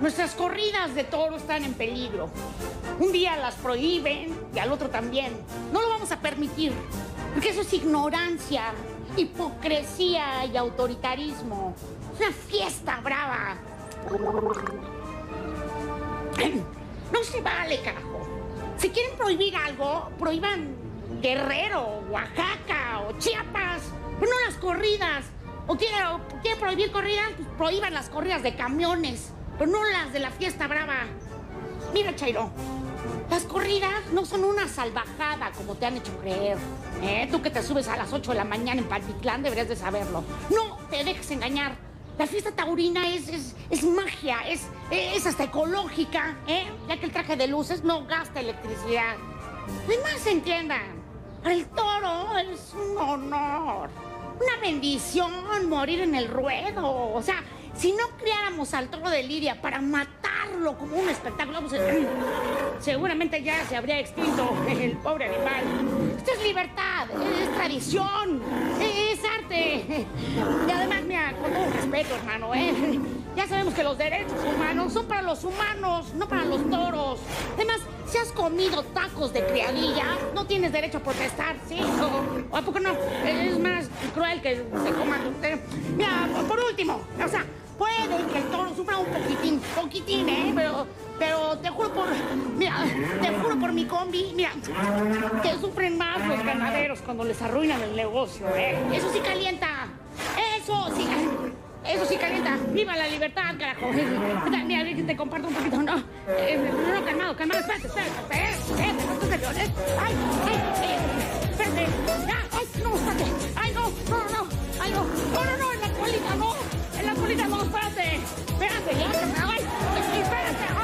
Nuestras corridas de toro están en peligro. Un día las prohíben y al otro también. No lo vamos a permitir, porque eso es ignorancia, hipocresía y autoritarismo. Una fiesta brava. No se vale, carajo. Si quieren prohibir algo, prohíban Guerrero, Oaxaca o Chiapas, pero no las corridas. O quieren, quieren prohibir corridas, pues prohíban las corridas de camiones, pero no las de la fiesta brava. Mira, Chairo, las corridas no son una salvajada como te han hecho creer. ¿eh? Tú que te subes a las 8 de la mañana en Pantitlán deberías de saberlo. No te dejes engañar. La fiesta taurina es, es, es magia, es, es hasta ecológica, ¿eh? ya que el traje de luces no gasta electricidad. Además, entiendan, el toro es un honor, una bendición morir en el ruedo. O sea, si no criáramos al toro de Lidia para matarlo como un espectáculo, eh, seguramente ya se habría extinto el pobre animal. Esto es libertad, es tradición, es arte. Y además, mira, con todo respeto, hermano, ¿eh? ya sabemos que los derechos humanos son para los humanos, no para los toros. Además, si has comido tacos de criadilla, no tienes derecho a protestar, ¿sí? ¿O, o a poco no? Es más que se coman usted. Mira, por último, o sea, puede que el toro sufra un poquitín, poquitín, ¿eh? Pero, pero te juro por, mira, te juro por mi combi, mira, que sufren más los ganaderos cuando les arruinan el negocio, ¿eh? Eso sí calienta, eso sí, eso sí calienta. ¡Viva la libertad, carajo! Mira, te comparto un poquito, ¿no? Eh, no, calmado, calmado, espérate, espérate, espérate, espérate, no estés nervioso, ¿eh? ¡Ay, ay, ay! Espérate, ya, ay, no, espérate, no, no, no, ay, no, no, no, no, en la colita, no, en la colita, no, espérate, espérate, ya, ay, espérate,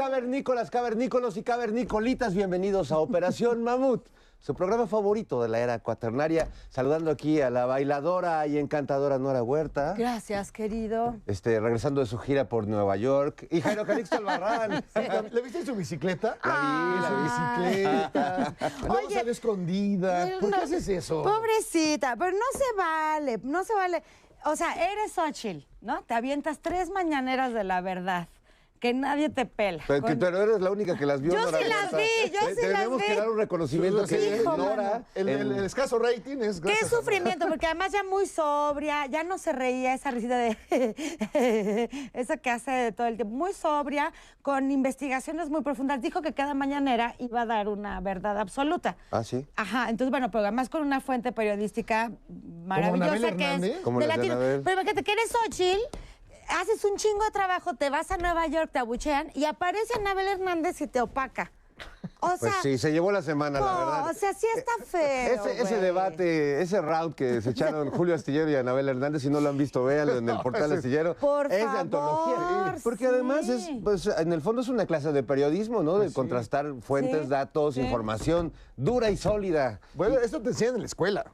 cavernícolas, cavernícolos y cavernicolitas. Bienvenidos a Operación Mamut, su programa favorito de la era cuaternaria. Saludando aquí a la bailadora y encantadora Nora Huerta. Gracias, querido. Este, regresando de su gira por Nueva York. Y Jairo Calixto Albarrán. ¿Le viste su bicicleta? La vi, la Su bicicleta. Luego Oye, sale escondida. ¿Por qué no, haces eso? Pobrecita, pero no se vale, no se vale. O sea, eres Xochitl, ¿no? Te avientas tres mañaneras de la verdad. Que nadie te pela. Pero, que- Con- pero eres la única que las vio. Yo Nora sí las Huerta. vi, yo sí las Tenemos que vi. dar un reconocimiento que Hijo, Nora. El, el- en- el escaso rating es Qué sufrimiento, porque además ya muy sobria, ya no se reía esa risita de esa que hace todo el tiempo, muy sobria, con investigaciones muy profundas. Dijo que cada mañanera iba a dar una verdad absoluta. Ah, sí. Ajá, entonces bueno, pero además con una fuente periodística maravillosa que es Como de las de latino. Pero imagínate que eres Xochitl, haces un chingo de trabajo, te vas a Nueva York, te abuchean y aparece Anabel Hernández y te opaca. O Pues sea, sí, se llevó la semana, la verdad. o sea, sí está feo. Ese, debate, ese round que se echaron Julio Astillero y Anabel Hernández, si no lo han visto, véanlo en el portal Astillero. Por es de favor, antología. Porque además es, pues, en el fondo es una clase de periodismo, ¿no? De contrastar fuentes, Sí, datos, sí. información dura y sólida. Bueno, esto te enseñan en la escuela.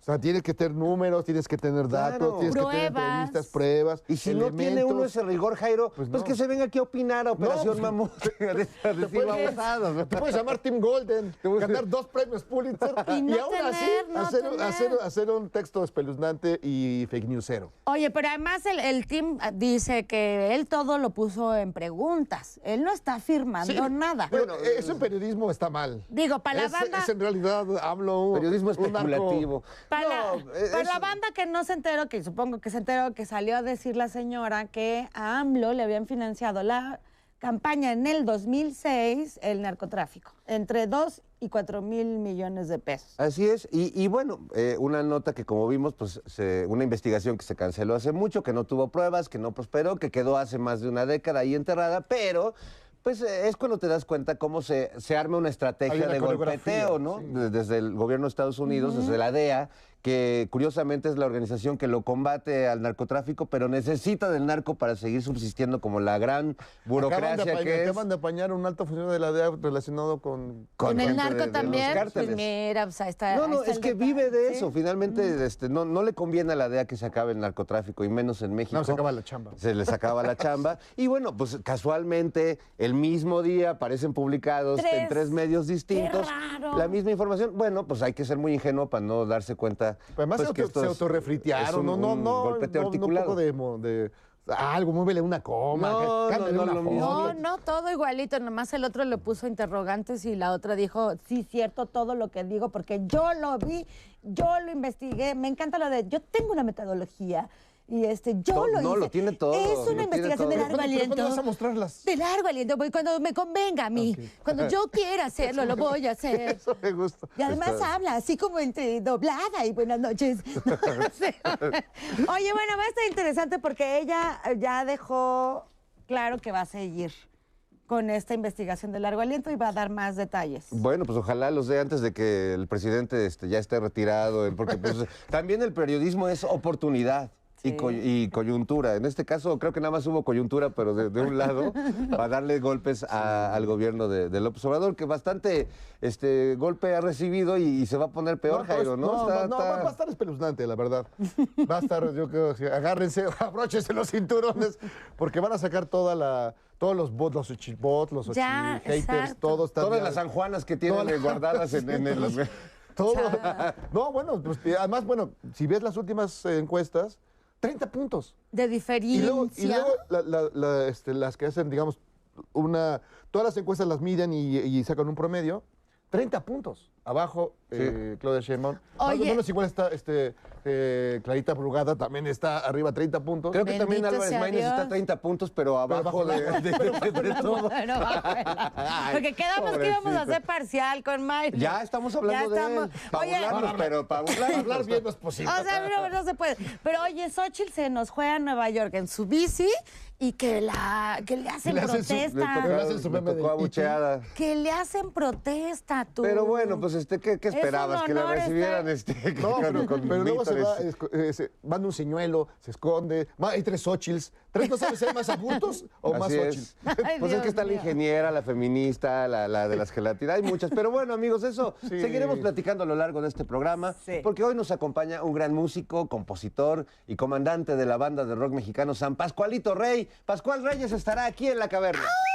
O sea, tienes que tener números, tienes que tener datos, Claro. tienes que tener entrevistas, pruebas. Y si no tiene uno elementos. ese rigor, Jairo, pues, Pues que se venga aquí a opinar a Operación pues, Mamut. Te puedes, ¿no? te puedes llamar Tim Golden, puedes- ganar dos premios Pulitzer Y no aún así tener, hacer, tener. hacer- hacer un texto espeluznante y fake newsero. Oye, pero además el, el team dice que él todo lo puso en preguntas. Él no está afirmando nada. Bueno, eso en periodismo está mal. Digo, para la es, banda... es en realidad hablo un Periodismo un narco- especulativo. Para, No, la, para es- la banda que no se enteró, que supongo que se enteró, que salió a decir la señora que a AMLO le habían financiado la campaña en el 2006 el narcotráfico, entre 2 y 4 mil millones de pesos. Así es, y, y bueno, eh, una nota que como vimos, pues se- una investigación que se canceló hace mucho, que no tuvo pruebas, que no prosperó, que quedó hace más de una década ahí enterrada, pero pues eh, es cuando te das cuenta cómo se, se arma una estrategia una de golpeteo, ¿no? sí. Desde el gobierno de Estados Unidos, desde la DEA, que curiosamente es la organización que lo combate al narcotráfico, pero necesita del narco para seguir subsistiendo como la gran Acaban de, burocracia apañar, que es. acaban de apañar un alto funcionario de la DEA relacionado con... con Con el narco de- de los también, pues mira, pues está. No, no, está es que detalle, vive de ¿sí? eso. Finalmente, este, no, no le conviene a la DEA que se acabe el narcotráfico, y menos en México. No, se acaba la chamba. Se les acaba la chamba. Y bueno, pues casualmente, el mismo día aparecen publicados en Tres. medios distintos raro. la misma información. Bueno, pues hay que ser muy ingenuo para no darse cuenta. Pero además pues, se, que auto, se autorrefritearon, un- no, no, un no, golpeteo no, no, un articulado. poco de, algo, muévele una coma, No, no, no, una foto. No, no, todo igualito, nomás el otro le puso interrogantes y la otra dijo, sí, cierto, todo lo que digo, porque yo lo vi, yo lo investigué, me encanta lo de, yo tengo una metodología y este, yo No, lo no, hice. lo tiene todo, Es una investigación de largo ¿Cuándo- pero aliento. cuándo vas a mostrarlas? De largo aliento, voy cuando me convenga a mí. Cuando yo quiera hacerlo, lo voy a hacer. Eso me gusta. Y además Está- habla así como entre doblada y buenas noches. No. Oye, bueno, va a estar interesante porque ella ya dejó claro que va a seguir con esta investigación de largo aliento y va a dar más detalles. Bueno, pues ojalá los dé antes de que el presidente este, ya esté retirado, porque pues, también el periodismo es oportunidad. Y, coy- y coyuntura. En este caso, creo que nada más hubo coyuntura, pero de, de un lado, para darle golpes a- al gobierno de, de López Obrador, que bastante este, golpe ha recibido y, y se va a poner peor, pues, Jairo, ¿no? No, Está- no, está- va a estar espeluznante, la verdad. Va a estar, yo creo, que agárrense, abróchense los cinturones, porque van a sacar toda la, todos los bots, los bots, los Ya, haters, exacto. todos están Todas ya- las sanjuanas que tienen guardadas en, en el... Todo. No, bueno, pues, además, bueno, si ves las últimas eh, encuestas, 30 puntos. De Y diferencia. luego, y luego la- la- la, este, las que hacen, digamos, una. Todas las encuestas las miden y, y sacan un promedio. 30 puntos. Abajo, eh, Claudia Sheinbaum. Más o Oye. menos igual está este, eh, Clarita Brugada, también está arriba 30 puntos. Creo que también Bendito Álvarez sea Maínez está Dios. a 30 puntos, pero abajo de, la- de- de- de todo. Bueno, porque quedamos que íbamos a pobrecito. hacer parcial con Mayra. Ya estamos hablando Ya de estamos. él. Para Oye, burlarnos, pero para burlarnos. Hablar bien no es posible. O sea, no, no se puede. Pero oye, Xochitl se nos juega a Nueva York en su bici y que, la, que le hacen le hacen su- le protesta. tocó- Le hacen su tocó, meme le tocó del abucheada. Que le hacen protesta, tú. Pero bueno, pues este, ¿qué, qué Es esperabas? Que la recibieran estar- este, No, con- pero, con pero luego se va, es- eh, se- manda un señuelo, se esconde. Hay tres Xochitls. ¿Tres no sabes si hay más abutos o más Así. Ay, pues es que está la ingeniera, la feminista, la, la de las gelatinas, hay muchas. Pero bueno, amigos, eso Sí. seguiremos platicando a lo largo de este programa, Sí. porque hoy nos acompaña un gran músico, compositor y comandante de la banda de rock mexicano San Pascualito Rey. Pascual Reyes estará aquí en la caverna. Uh,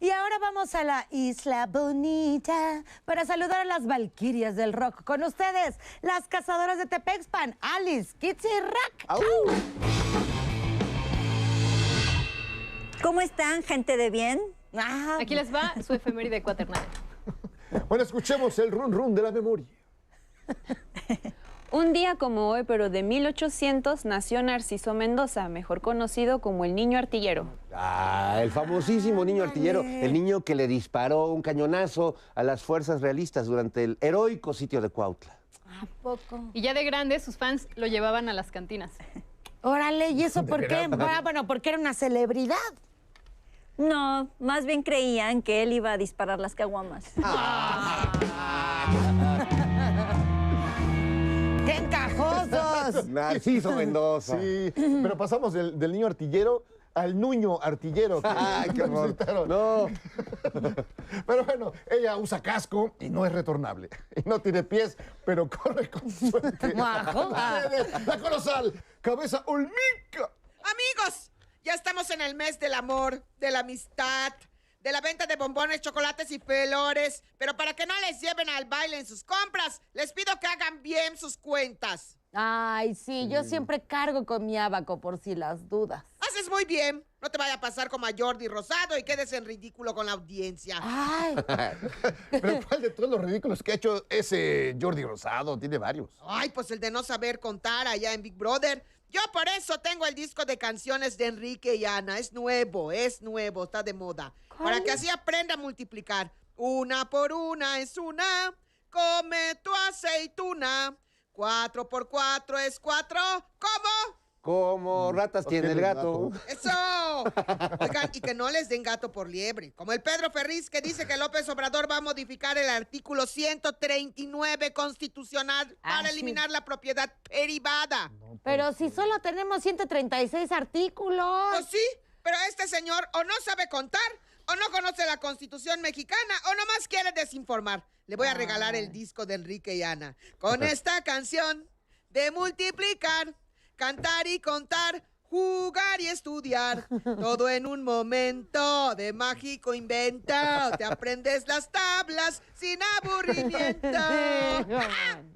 Y ahora vamos a la Isla Bonita para saludar a las valquirias del rock. Con ustedes, las cazadoras de Tepexpan, Alice, Kitsi y Rack. ¿Cómo están, gente de bien? Ah, Aquí les va su efeméride cuaternaria. Bueno, escuchemos el run run de la memoria. Un día como hoy, pero de 1800, nació Narciso Mendoza, mejor conocido como el Niño Artillero. Ah, el famosísimo niño artillero, el niño que le disparó un cañonazo a las fuerzas realistas durante el heroico sitio de Cuautla. ¿A poco? Y ya de grande, sus fans lo llevaban a las cantinas. Órale, ¿y eso por qué? Ah, bueno, porque era una celebridad. No, más bien creían que él iba a disparar las caguamas. ¡Qué encajosos! Narciso Mendoza. Sí, pero pasamos del, del niño artillero al nuño artillero. que Ay, qué horror. No. Pero bueno, ella usa casco y no es retornable. Y no tiene pies, pero corre con suerte. La colosal, cabeza olmeca. Amigos, ya estamos en el mes del amor, de la amistad, de la venta de bombones, chocolates y flores. Pero para que no les lleven al baile en sus compras, les pido que hagan bien sus cuentas. Ay, sí, yo siempre cargo con mi abaco por si las dudas. Haces muy bien. No te vaya a pasar como a Jordi Rosado y quedes en ridículo con la audiencia. Ay, Pero ¿cuál de todos los ridículos que ha hecho ese Jordi Rosado? Tiene varios. Ay, pues el de no saber contar allá en Big Brother. Yo por eso tengo el disco de canciones de Enrique y Ana. Es nuevo, es nuevo, está de moda. Para que así aprenda a multiplicar. Una por una es una. Come tu aceituna. Cuatro por cuatro es cuatro. ¿Cómo? Como ratas tiene el gato. ¡Eso! Oigan, y que no les den gato por liebre. Como el Pedro Ferriz que dice que López Obrador va a modificar el artículo 139 constitucional Ah, para sí. eliminar la propiedad privada. pero si solo tenemos 136 artículos. Pues sí, pero este señor o no sabe contar, o no conoce la constitución mexicana, o nomás quiere desinformar. Le voy a regalar el disco de Enrique y Ana. Con esta canción de multiplicar, cantar y contar, jugar y estudiar. Todo en un momento de mágico invento. Te aprendes las tablas sin aburrimiento.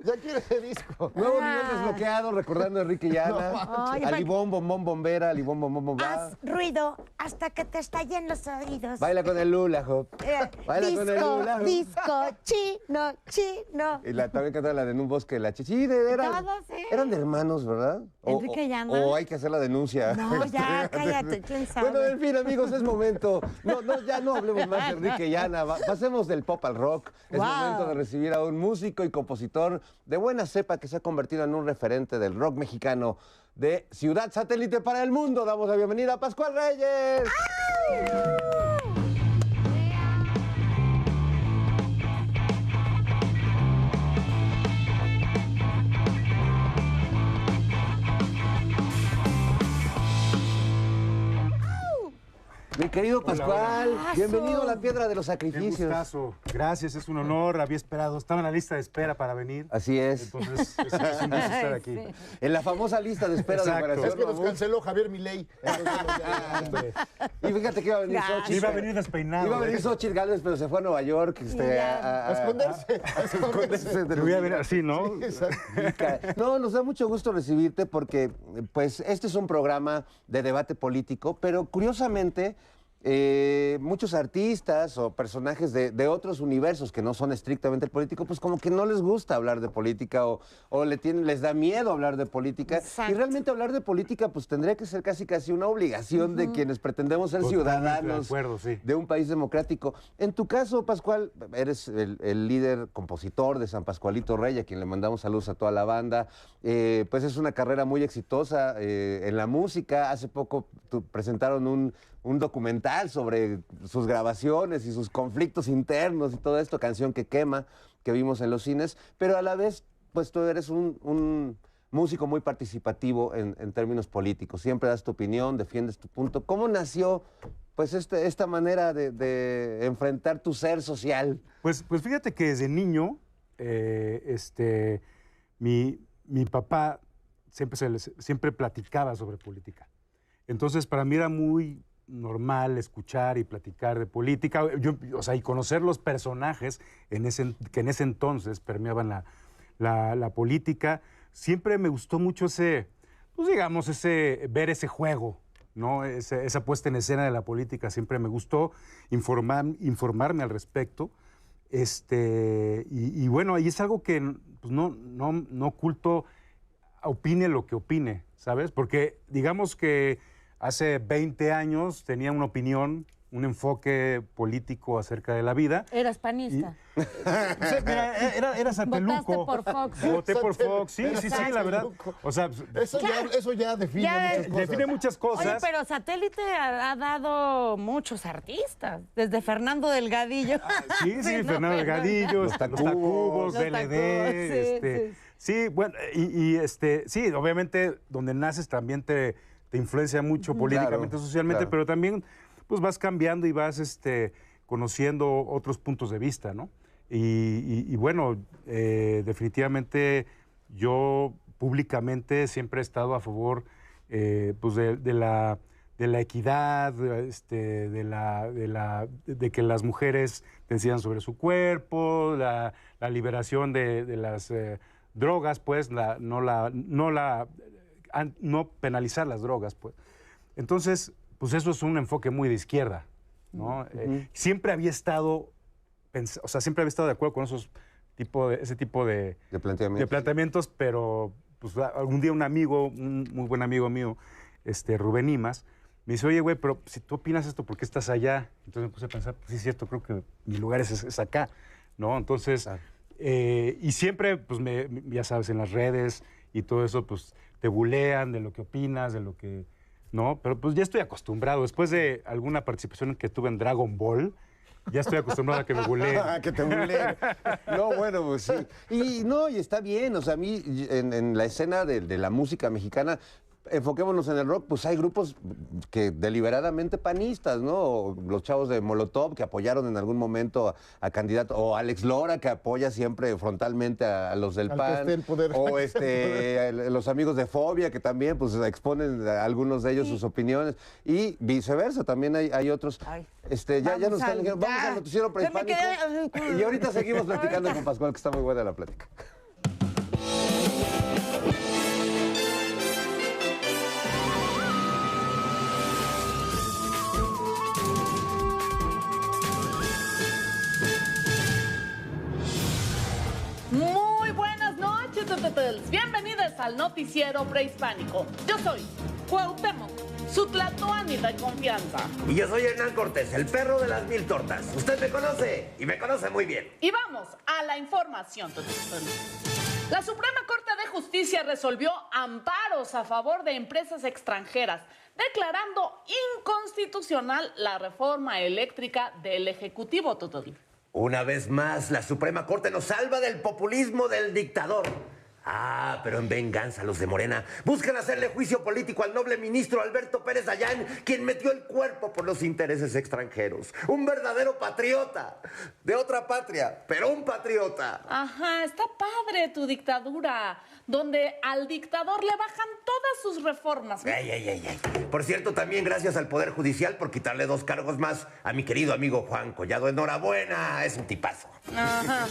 Ya quiere ese disco. Nuevo nivel desbloqueado, recordando a Enrique y Ana. Ay, Alibón, bombón, bombera, alibón, bombón, bombera. Haz ruido hasta que te estallen los oídos. Baila con el lula, hop. Eh, Baila con el disco, hula hoop. disco, chino, chino. Y la, también cantaba la de En un bosque, la chichi. Eran, Todos, sí. eran de hermanos, ¿verdad? O- Enrique y o- hay que hacer la denuncia. No, ya, cállate, quién sabe. Bueno, en fin, amigos, es momento. No, no, ya no hablemos más de Enrique y Ana. Va- Pasemos del pop al rock. Es Wow. momento de recibir a un músico y compositor de buena cepa que se ha convertido en un referente del rock mexicano de Ciudad Satélite para el Mundo. Damos la bienvenida a Pascual Reyes. Mi querido Pascual, bienvenido a la Piedra de los Sacrificios. gustazo. Gracias, es un honor. Había esperado, estaba en la lista de espera para venir. Así es. Entonces, es, es un gusto estar aquí. En la famosa lista de espera Exacto. de Es Operación que nos canceló Javier Milei. Y fíjate que iba a venir. Xochitl. Iba a venir despeinado. Iba a venir ¿eh? Xochitl Gálvez, pero se fue a Nueva York. Este, a, a- A esconderse. A esconderse. de voy a ver así, ¿no? Exacto. No, nos da mucho gusto recibirte porque, pues, este es un programa de debate político, pero curiosamente, eh, muchos artistas o personajes de, de otros universos que no son estrictamente el político, pues como que no les gusta hablar de política o, o le tienen, les da miedo hablar de política. Exacto. Y realmente hablar de política, pues tendría que ser casi casi una obligación de quienes pretendemos ser Totalmente de ciudadanos acuerdo, sí. de un país democrático. En tu caso, Pascual, eres el, el líder compositor de San Pascualito Rey, a quien le mandamos saludos a toda la banda. Eh, pues es una carrera muy exitosa eh, en la música. Hace poco tu- presentaron un, un documental sobre sus grabaciones y sus conflictos internos y todo esto, canción que quema, que vimos en los cines. Pero a la vez, pues tú eres un- músico muy participativo en, términos políticos. Siempre das tu opinión, defiendes tu punto. ¿Cómo nació pues este- esta manera de, enfrentar tu ser social? Pues, pues fíjate que desde niño, eh, este, mi, mi papá siempre, se siempre platicaba sobre política. Entonces, para mí era muy normal escuchar y platicar de política, yo, o sea, y conocer los personajes en ese, que en ese entonces permeaban la, la- la política. Siempre me gustó mucho ese, pues digamos, ese, ver ese juego ¿no? Esa, esa puesta en escena de la política siempre me gustó, informar, informarme al respecto. Este, y, y bueno, y es algo que pues, no, no, no oculto, opine lo que opine, ¿sabes? Porque digamos que hace 20 años tenía una opinión, un enfoque político acerca de la vida. Eras panista. O sea, mira, era, era sateluco. Votaste por Fox. Voté por Fox, sí, sí, sí, la verdad. O sea, Eso, ya, eso ya define Ya muchas cosas. define muchas cosas. Oye, pero Satélite ha, ha dado muchos artistas, desde Fernando Delgadillo. Sí, sí, ¿no? Fernando Delgadillo, Los los Tacubos. BLD, Tacubos, sí, este, sí. sí, bueno, y, y, este, sí, obviamente donde naces también te, te influencia mucho políticamente, Claro, socialmente, claro. pero también pues vas cambiando y vas este, conociendo otros puntos de vista, ¿no? Y, y- y bueno, eh, definitivamente yo públicamente siempre he estado a favor eh, pues de, de la, de la equidad, este, de, la, de, la, de que las mujeres decidan sobre su cuerpo, la, la liberación de, de las eh, drogas, pues, la, no, la, no, la, no penalizar las drogas, pues. Entonces, pues eso es un enfoque muy de izquierda, ¿no? Eh, siempre había estado, o sea, siempre había estado de acuerdo con esos tipo de, ese tipo de, De planteamiento. de planteamientos, pero pues a- algún día un amigo, un muy buen amigo mío, este Rubén Imas, me dice, oye, güey, pero si tú opinas esto, ¿por qué estás allá? Entonces me puse a pensar, pues sí es cierto, creo que mi lugar es, es acá, ¿no? Entonces, Claro. eh, y siempre, pues me, ya sabes, en las redes y todo eso, pues te bulean de lo que opinas, de lo que, ¿no? Pero pues ya estoy acostumbrado. Después de alguna participación que tuve en Dragon Ball, ya estoy acostumbrado a que me buleen. que te buleen. No, bueno, pues sí. Y no, y está bien. O sea, a mí, en, en la escena de la música mexicana, enfoquémonos en el rock, pues hay grupos que deliberadamente panistas, ¿no? O los chavos de Molotov que apoyaron en algún momento a, a candidato, o Alex Lora que apoya siempre frontalmente a, a los del Al PAN. esté el poder. O este, el- los amigos de Fobia que también pues exponen a algunos de ellos sus opiniones. Y viceversa, también hay, hay otros. Ay. Este, ya, ya nos están al- diciendo, vamos al noticiero prehispánico. quedé- Y ahorita seguimos platicando con Pascual, que está muy buena la plática. Bienvenidos al noticiero prehispánico. Yo soy Cuauhtémoc, su tlatoani de confianza. Y yo soy Hernán Cortés, el perro de las mil tortas. Usted me conoce y me conoce muy bien. Y vamos a la información. La Suprema Corte de Justicia resolvió amparos a favor de empresas extranjeras, declarando inconstitucional la reforma eléctrica del Ejecutivo. Una vez más, la Suprema Corte nos salva del populismo del dictador. Ah, pero en venganza los de Morena buscan hacerle juicio político al noble ministro Alberto Pérez Dayán, quien metió el cuerpo por los intereses extranjeros. Un verdadero patriota. De otra patria, pero un patriota. Ajá, está padre tu dictadura, donde al dictador le bajan todas sus reformas. Ay, ay, ay, ay. Por cierto, también gracias al Poder Judicial por quitarle dos cargos más a mi querido amigo Juan Collado. Enhorabuena, es un tipazo. Ajá.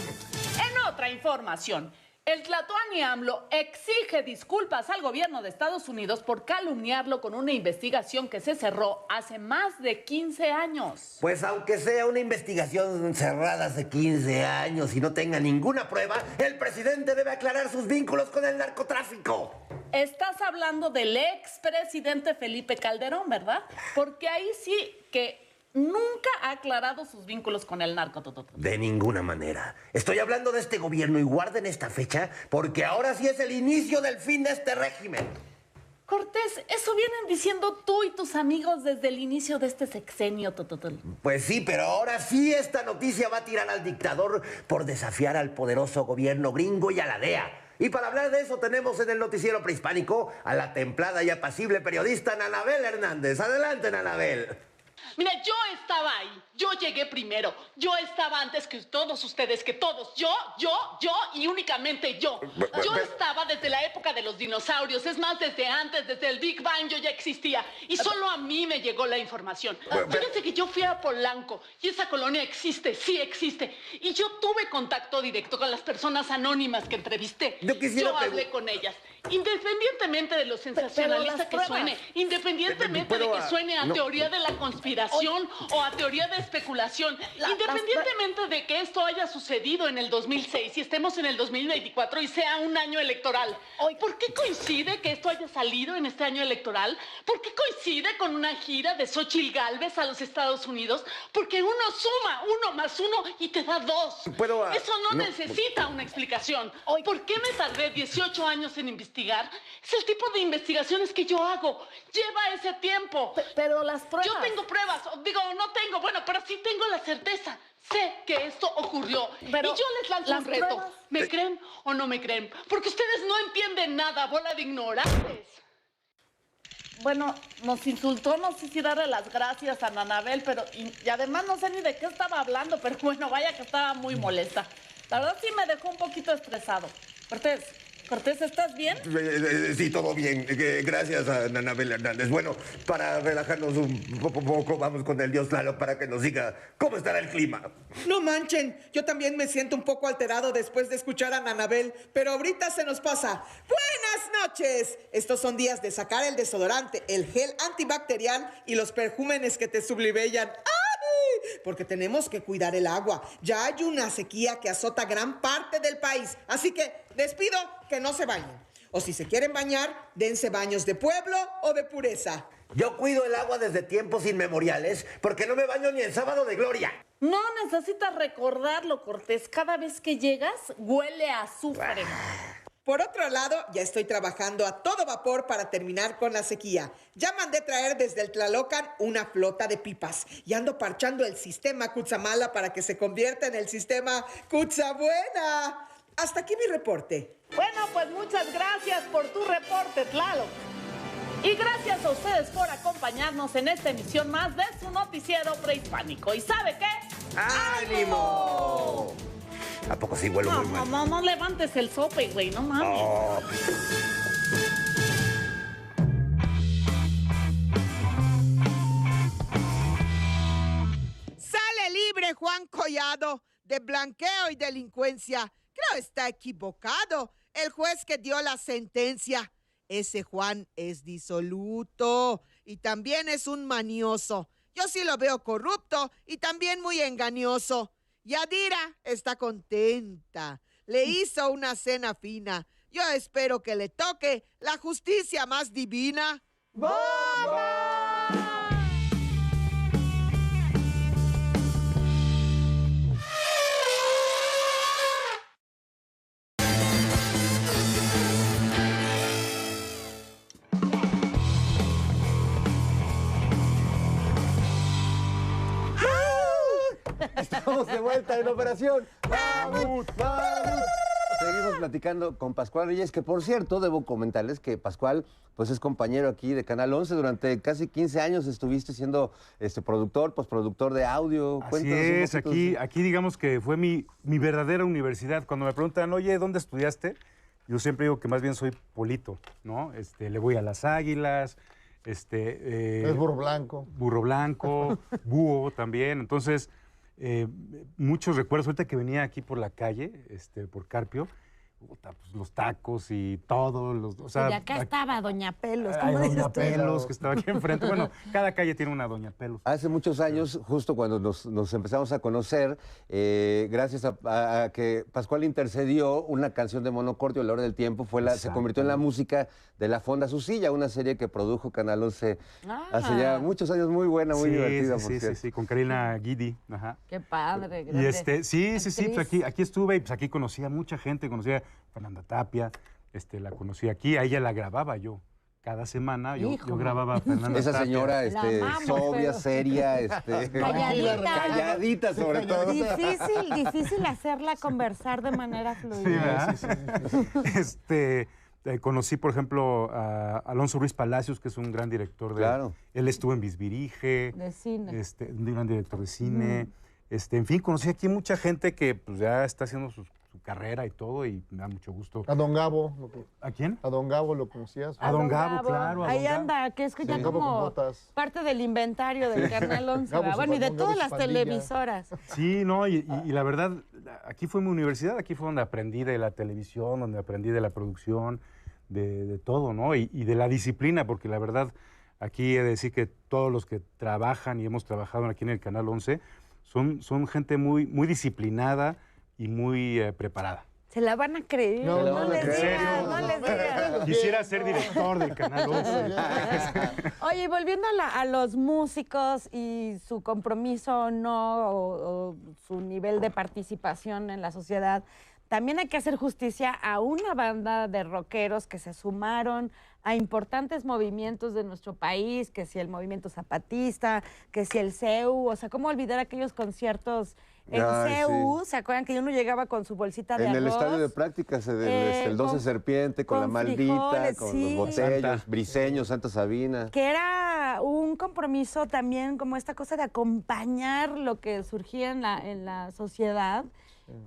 En otra información, el Tlatoani AMLO exige disculpas al gobierno de Estados Unidos por calumniarlo con una investigación que se cerró hace más de 15 años. Pues aunque sea una investigación cerrada hace 15 años y no tenga ninguna prueba, el presidente debe aclarar sus vínculos con el narcotráfico. Estás hablando del expresidente Felipe Calderón, ¿verdad? Porque ahí sí que nunca ha aclarado sus vínculos con el narcotráfico. De ninguna manera. Estoy hablando de este gobierno y guarden esta fecha porque ahora sí es el inicio del fin de este régimen. Cortés, eso vienen diciendo tú y tus amigos desde el inicio de este sexenio, Tototol. Pues sí, pero ahora sí esta noticia va a tirar al dictador por desafiar al poderoso gobierno gringo y a la DEA. Y para hablar de eso tenemos en el noticiero prehispánico a la templada y apacible periodista Nanabel Hernández. Adelante, Nanabel. Mira, yo estaba ahí, yo llegué primero, yo estaba antes que todos ustedes, que todos, yo, yo, yo y únicamente yo. Yo estaba desde la época de los dinosaurios, es más, desde antes, desde el Big Bang yo ya existía. Y solo a mí me llegó la información. Fíjense que yo fui a Polanco y esa colonia existe, sí existe, y yo tuve contacto directo con las personas anónimas que entrevisté. Yo Yo hablé con ellas, independientemente de lo sensacionalista que suene, independientemente de que suene a no. teoría de la conspiración o a teoría de especulación, La- independientemente de que esto haya sucedido en el 2006 y estemos en el 2024 y sea un año electoral. ¿Por qué coincide que esto haya salido en este año electoral? ¿Por qué coincide con una gira de Xochitl Galvez a los Estados Unidos? Porque uno suma uno más uno y te da dos. Ah, Eso no, no. necesita una explicación. ¿Por qué me tardé 18 años en investigar? Es el tipo de investigaciones que yo hago. Lleva ese tiempo. Pero las pruebas. Yo tengo pruebas, digo, no tengo, bueno, pero sí tengo la certeza. Sé que esto ocurrió. Pero y yo les lanzo un reto. pruebas- ¿Me creen o no me creen? Porque ustedes no entienden nada, bola de ignorantes. Bueno, nos insultó, no sé si darle las gracias a Nanabel, pero y, y además no sé ni de qué estaba hablando, pero bueno, vaya que estaba muy molesta. La verdad sí me dejó un poquito estresado. Cortés, Cortés, ¿estás bien? Eh, eh, Sí, todo bien. Eh, Gracias a Nanabel Hernández. Bueno, para relajarnos un po- po- poco, vamos con el dios Lalo para que nos diga cómo estará el clima. No manchen, yo también me siento un poco alterado después de escuchar a Nanabel, pero ahorita se nos pasa. Buenas noches. Estos son días de sacar el desodorante, el gel antibacterial y los perjúmenes que te sublimellan. ¡Ay! Porque tenemos que cuidar el agua. Ya hay una sequía que azota gran parte del país. Así que les pido que no se bañen. O si se quieren bañar, dense baños de pueblo o de pureza. Yo cuido el agua desde tiempos inmemoriales porque no me baño ni el sábado de gloria. No necesitas recordarlo, Cortés. Cada vez que llegas, huele a azufre. Por otro lado, ya estoy trabajando a todo vapor para terminar con la sequía. Ya mandé traer desde el Tlalocan una flota de pipas y ando parchando el sistema Cutzamala para que se convierta en el sistema Cutzabuena. Hasta aquí mi reporte. Bueno, pues muchas gracias por tu reporte, Tlalo. Y gracias a ustedes por acompañarnos en esta emisión más de su noticiero prehispánico. ¿Y sabe qué? ¡Ánimo! ¿A poco sí huelo No, muy no, no, no levantes el sope, güey, no mames. Oh. Sale libre Juan Collado de blanqueo y delincuencia. Creo está equivocado el juez que dio la sentencia. Ese Juan es disoluto y también es un manioso. Yo sí lo veo corrupto y también muy engañoso. Yadira está contenta. Le hizo una cena fina. Yo espero que le toque la justicia más divina. Estamos de vuelta en Operación Mamut, Mamut. Seguimos platicando con Pascual Reyes, que por cierto, debo comentarles que Pascual pues es compañero aquí de Canal 11. Durante casi 15 años estuviste siendo este, productor, postproductor de audio. Así Cuéntanos es, aquí, aquí digamos que fue mi, mi verdadera universidad. Cuando me preguntan, oye, ¿dónde estudiaste? Yo siempre digo que más bien soy polito, ¿no? Este, le voy a las águilas, este... eh, Es burro blanco. burro blanco, búho también. Entonces, eh, muchos recuerdos. Ahorita que venía aquí por la calle, este, por Carpio, puta, pues, los tacos y todo. Los, o sea, y acá aquí- estaba Doña Pelos. ¿Cómo dices Doña? Pelos, que estaba aquí enfrente. Bueno, cada calle tiene una Doña Pelos. Hace muchos años, justo cuando nos, nos empezamos a conocer, eh, gracias a, a- a que Pascual intercedió, una canción de Monocordio, La Hora del Tiempo, fue la, se convirtió en la música de La Fonda Su Silla, una serie que produjo Canal 11 hace ya muchos años, muy buena, muy Sí, divertida, sí, por sí, sí, cierto. sí, con Karina Guidi. Ajá. Qué padre. Y este, sí, sí, sí, pues aquí, aquí estuve y pues aquí conocí a mucha gente, conocí a Fernanda Tapia, este, la conocí aquí, a ella la grababa yo. Cada semana yo, grababa a Fernanda Esa Tapia. señora, este, amamos, sobria, pero- seria, este, Calladita. calladita sobre todo. Difícil, difícil hacerla conversar de manera Sí, fluida. ¿verdad? este, eh, conocí, por ejemplo, a Alonso Ruiz Palacios, que es un gran director de... Claro. Él estuvo en Bisbirige. De cine. Este, un gran director de cine. Este, en fin, conocí aquí mucha gente que pues, ya está haciendo su, su carrera y todo y me da mucho gusto. A Don Gabo. lo que- ¿A quién? A Don Gabo lo conocías. A Don Gabo, claro. a Ahí Don Gabo. anda, que es que ya Don Gabo con como botas. parte del inventario del Canal 11, Gabo ¿verdad? su Bueno, y de todas las pandilla. televisoras. Sí, no, y, y- y la verdad, aquí fue mi universidad, aquí fue donde aprendí de la televisión, donde aprendí de la producción, de, de todo, ¿no? Y, y de la disciplina, porque la verdad, aquí he de decir que todos los que trabajan y hemos trabajado aquí en el Canal 11 son, son gente muy, muy disciplinada y muy eh, preparada. Se la van a creer. No, No, no, no les digas, no les digas. Quisiera ser director del Canal 11. Oye, y volviendo a, la- a los músicos y su compromiso o no, o, o su nivel de participación en la sociedad, también hay que hacer justicia a una banda de rockeros que se sumaron a importantes movimientos de nuestro país, que si el movimiento zapatista, que si el CEU, o sea, ¿cómo olvidar aquellos conciertos en Ay, CEU? sí. ¿Se acuerdan que uno llegaba con su bolsita de En el arroz? estadio de prácticas, el, Eh, el 12 con- Serpiente, con, la maldita, frijoles, con sí. los botellos, Santa. Briseño, Santa Sabina. que era un compromiso también como esta cosa de acompañar lo que surgía en la, en la sociedad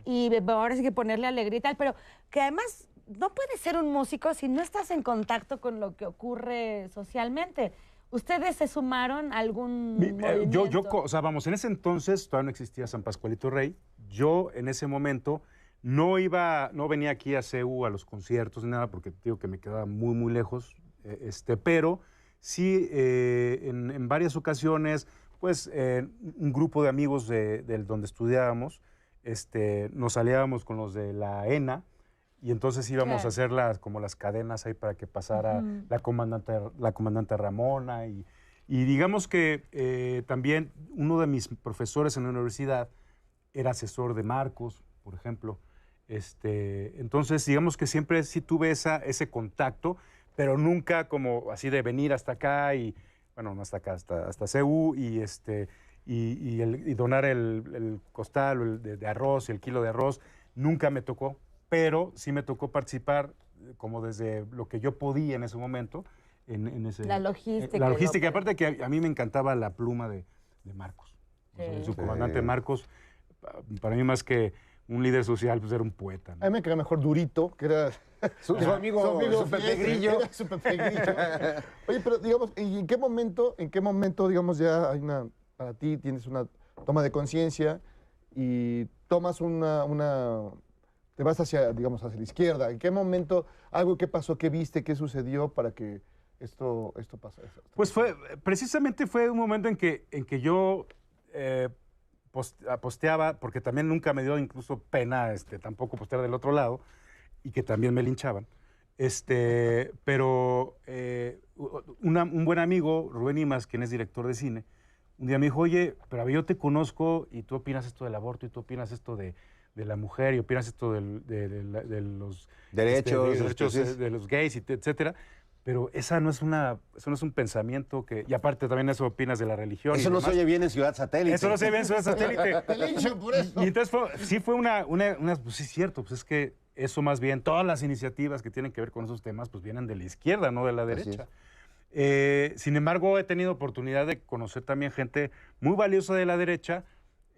y ahora sí que ponerle alegría y tal, pero que además no puedes ser un músico si no estás en contacto con lo que ocurre socialmente. ¿Ustedes se sumaron a algún Mi- eh, yo, yo, o sea, vamos, en ese entonces todavía no existía San Pascualito Rey. Yo en ese momento no iba, no venía aquí a CEU a los conciertos ni nada, porque digo que me quedaba muy, muy lejos. eh, este, pero sí, eh, en, en varias ocasiones, pues eh, un grupo de amigos de, del donde estudiábamos, este, nos salíamos con los de la ENA. Y entonces íbamos Claro. a hacer las, como las cadenas ahí para que pasara Ujú. la, comandante, la comandante Ramona y, y digamos que eh, también uno de mis profesores en la universidad era asesor de Marcos, por ejemplo. Este, entonces, digamos que siempre sí tuve esa, ese contacto, pero nunca como así de venir hasta acá y, bueno, no hasta acá, hasta, hasta CEU y, este, y, y el- y donar el, el costal el de, de arroz el kilo de arroz. Nunca me tocó, pero sí me tocó participar eh, como desde lo que yo podía en ese momento. En, en ese, La logística y La lo logística, aparte que a, a mí me encantaba la pluma de, de Marcos. O sea, Sí. el subcomandante Sí. Marcos, pa- para mí más que un líder social, pues era un poeta. ¿no? A mí me queda mejor Durito, que era Su, su amigo, su Pepe fiel, Grillo. era su Pepe Grillo. Oye, pero digamos, ¿y ¿en qué momento, en qué momento, digamos, ya hay una, para ti tienes una toma de conciencia y tomas una, una, te vas hacia, digamos, hacia la izquierda? ¿En qué momento, algo que pasó, qué viste, qué sucedió para que esto, esto pasara? Pues fue, precisamente fue un momento en que, en que yo eh, post- posteaba, porque también nunca me dio incluso pena este, tampoco postear del otro lado, y que también me linchaban. Este, pero eh, un buen amigo, Rubén Imas, quien es director de cine, un día me dijo, oye, pero a ver, yo te conozco y tú opinas esto del aborto y tú opinas esto de, de la mujer y opinas esto del- de, de los Derechos, de, este, derechos sí. eh, de los gays, etcétera. Pero esa no es una, eso no es un pensamiento que, y aparte también eso opinas de la religión. Eso no se demás. oye bien en Ciudad Satélite. Eso no se ve en Ciudad Satélite. Por eso. Y entonces fue- sí fue una, una, una- pues sí es cierto, pues es que eso más bien, todas las iniciativas que tienen que ver con esos temas, pues vienen de la izquierda, no de la derecha. Eh, sin embargo, he tenido oportunidad de conocer también gente muy valiosa de la derecha,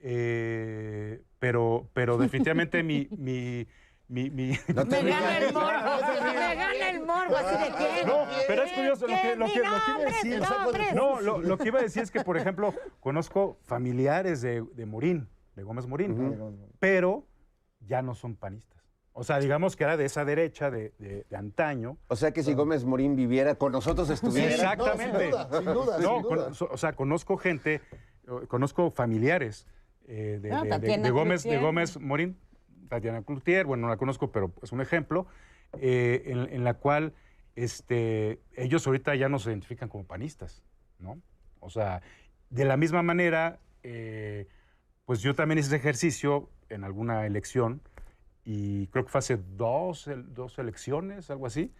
eh, pero, pero definitivamente mi... mi mi, mi- No te Me gana el morbo, me gana el morbo, así de quién. No, pero es curioso lo que, ¿Quién? lo que, Di lo que iba a decir. nombres. No, lo, lo que iba a decir es que, por ejemplo, conozco familiares de, de Morín, de Gómez Morín, pero ya no son panistas. O sea, digamos que era de esa derecha de, de- de antaño. O sea que si Gómez Morín viviera con nosotros estuviera. Exactamente. No, sin duda, sin duda, No, sin duda. con- o sea, conozco gente, eh, conozco familiares eh, de, No, de- de- Tatiana de Gómez, de. Gómez Morín, Tatiana Cloutier, bueno, no la conozco, pero es un ejemplo, eh, en, en la cual este, ellos ahorita ya no se identifican como panistas, ¿no? O sea, de la misma manera, eh, pues yo también hice ese ejercicio en alguna elección, y creo que fue hace dos, dos elecciones, algo así,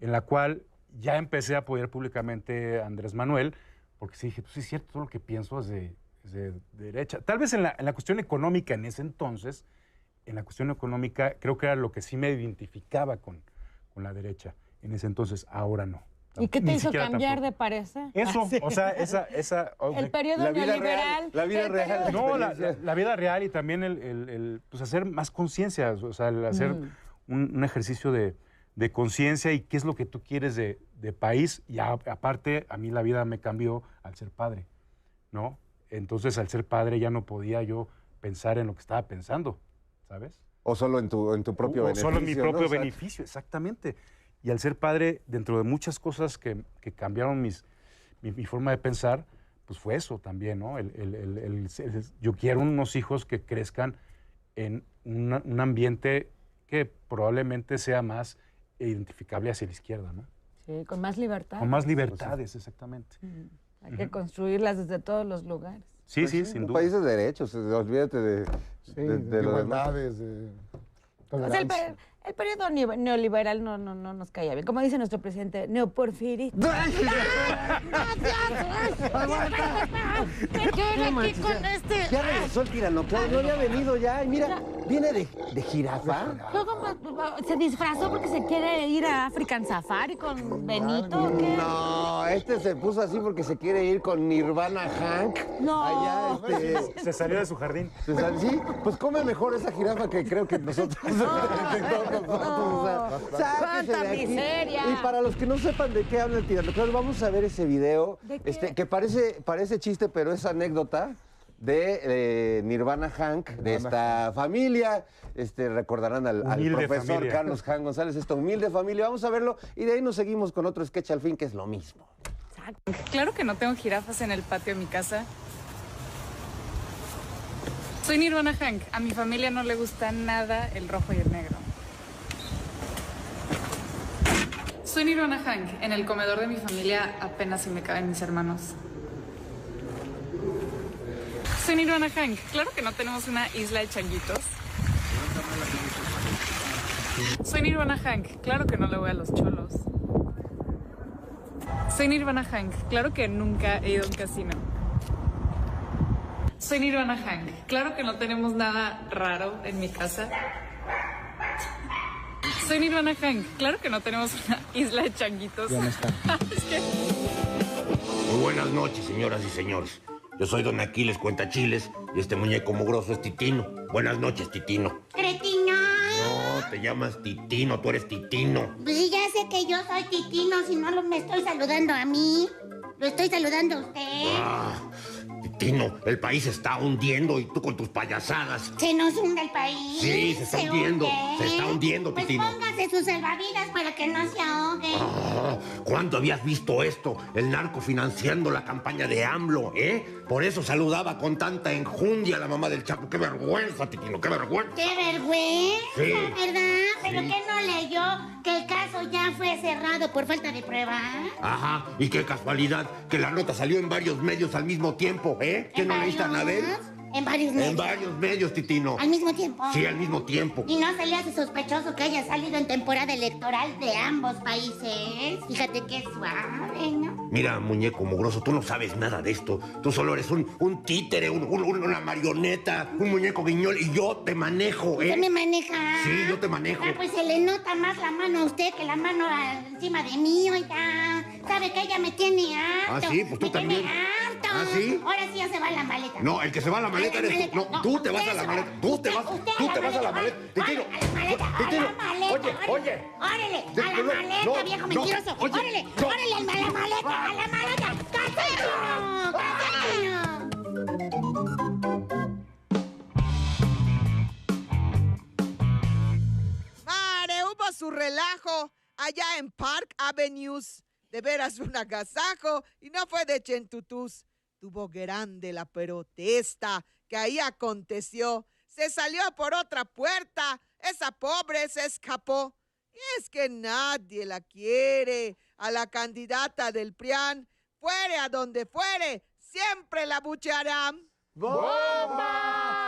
en la cual ya empecé a apoyar públicamente a Andrés Manuel, porque sí dije, pues sí es cierto, todo lo que pienso es de, de derecha. Tal vez en la, en la cuestión económica en ese entonces, en la cuestión económica creo que era lo que sí me identificaba con, con la derecha. en ese entonces, ahora no. ¿Y qué te Ni hizo cambiar tampoco. de parecer? Eso, Ah, sí. o sea, esa... esa El periodo La vida neoliberal. real, la vida real. No, la, experiencia. la- la vida real y también el, el- el, pues hacer más conciencia, o sea, el hacer Mm. un, un ejercicio de, de conciencia y qué es lo que tú quieres de, de país. Y a- aparte, a mí la vida me cambió al ser padre, ¿no? Entonces, al ser padre ya no podía yo pensar en lo que estaba pensando, ¿sabes? O solo en tu, en tu propio O beneficio. Solo en mi ¿no? propio beneficio, exactamente. Y al ser padre, dentro de muchas cosas que, que cambiaron mis, mi, mi forma de pensar, pues fue eso también, ¿no? El- el- el- el- el- yo quiero unos hijos que crezcan en una- un ambiente que probablemente sea más identificable hacia la izquierda, ¿no? Sí, con más libertad. Con más libertades, exactamente. Hay que construirlas desde todos los lugares. Sí, Pues sí, sin un duda. país de derechos, olvídate de, Sí, de, de, de lo demás. igualdades, de O sea, el, el periodo neo- neoliberal no, no, no nos caía bien. Como dice nuestro presidente, neoporfirista. Yo aquí con este. Ya regresó el tiranoclado, no había venido ya. Y mira, viene de, de jirafa. Luego ma- se disfrazó porque se quiere ir a African Safari con Benito. ¿o qué? No, este se puso así porque se quiere ir con Nirvana Hank. No. Allá, este. Se salió de su jardín. se sal- Sí, pues come mejor esa jirafa que creo que nosotros. nosotros, o sea, ¡Cuánta de aquí. miseria! Y para los que no sepan de qué habla el tiranoclado, vamos a ver ese video. ¿De qué? Este, que parece, parece chiste, pero es anécdota de eh, Nirvana Hank, de esta familia. Este, recordarán al, profesor familia. Carlos Jan González, esta humilde familia. Vamos a verlo y de ahí nos seguimos con otro sketch al fin que es lo mismo. Claro que no tengo jirafas en el patio de mi casa. Soy Nirvana Hank. A mi familia no le gusta nada el rojo y el negro. Soy Nirvana Hank. En el comedor de mi familia apenas se me caben mis hermanos. Soy Nirvana Hank. Claro que no tenemos una isla de changuitos. Soy Nirvana Hank. Claro que no le voy a los cholos. Soy Nirvana Hank. Claro que nunca he ido a un casino. Soy Nirvana Hank. Claro que no tenemos nada raro en mi casa. Soy Nirvana Hank. Claro que no tenemos una isla de changuitos. Es que- Muy buenas noches, señoras y señores. Yo soy Don Aquiles Cuentachiles y este muñeco mugroso es Titino. Buenas noches, Titino. Cretino. No, te llamas Titino, tú eres Titino. Pues sí, ya sé que yo soy Titino, si no lo- me estoy saludando a mí. Lo estoy saludando a usted. Ah, Titino, el país se está hundiendo y tú con tus payasadas. Se nos hunde el país. Sí, se está hundiendo, hunde. se está hundiendo, Pues Titino. póngase sus salvavidas para que no se ahogue. Ah, ¿Cuándo habías visto esto? El narco financiando la campaña de AMLO, ¿eh? Por eso saludaba con tanta enjundia a la mamá del Chapo. ¡Qué vergüenza, Titino! ¡Qué vergüenza! ¡Qué vergüenza! Sí. ¿Verdad? ¿Pero qué no leyó que el caso ya fue cerrado por falta de prueba? Ajá, y qué casualidad que la nota salió en varios medios al mismo tiempo, ¿eh? ¿Qué ¿En no leíste, varios? Anabel? En varios medios. En varios medios, Titino. Al mismo tiempo. Sí, al mismo tiempo. Y no se le hace sospechoso que haya salido en temporada electoral de ambos países. Fíjate qué suave, ¿no? Mira, muñeco mugroso, tú no sabes nada de esto. Tú solo eres un, un títere, un- un- un- una marioneta, un muñeco guiñol y yo te manejo, ¿Usted ¿eh? me maneja? Sí, yo te manejo. Ah, pues se le nota más la mano a usted que la mano encima de mí, oiga. Sabe que ella me tiene harto. Ah, sí, pues tú Me también. tiene harto. ¿Ah, sí? Ahora sí ya se va la maleta. No, el que se va a la maleta A la eres tú. No, tú te vas a la maleta. Tú te vas, tú te vas a la maleta. Titino, A la maleta, a Titino. la maleta. Oye, órale. oye. Órale, a la maleta, viejo mentiroso. órale, órale, a la maleta, a la maleta. Hubo su relajo allá en Park Avenues. De veras un agasajo y no fue de Chentutús. Tuvo grande la protesta que ahí aconteció. Se salió por otra puerta. Esa pobre se escapó. Y es que nadie la quiere. A la candidata del PRIAN, fuere a donde fuere, siempre la buchearán. ¡Bomba!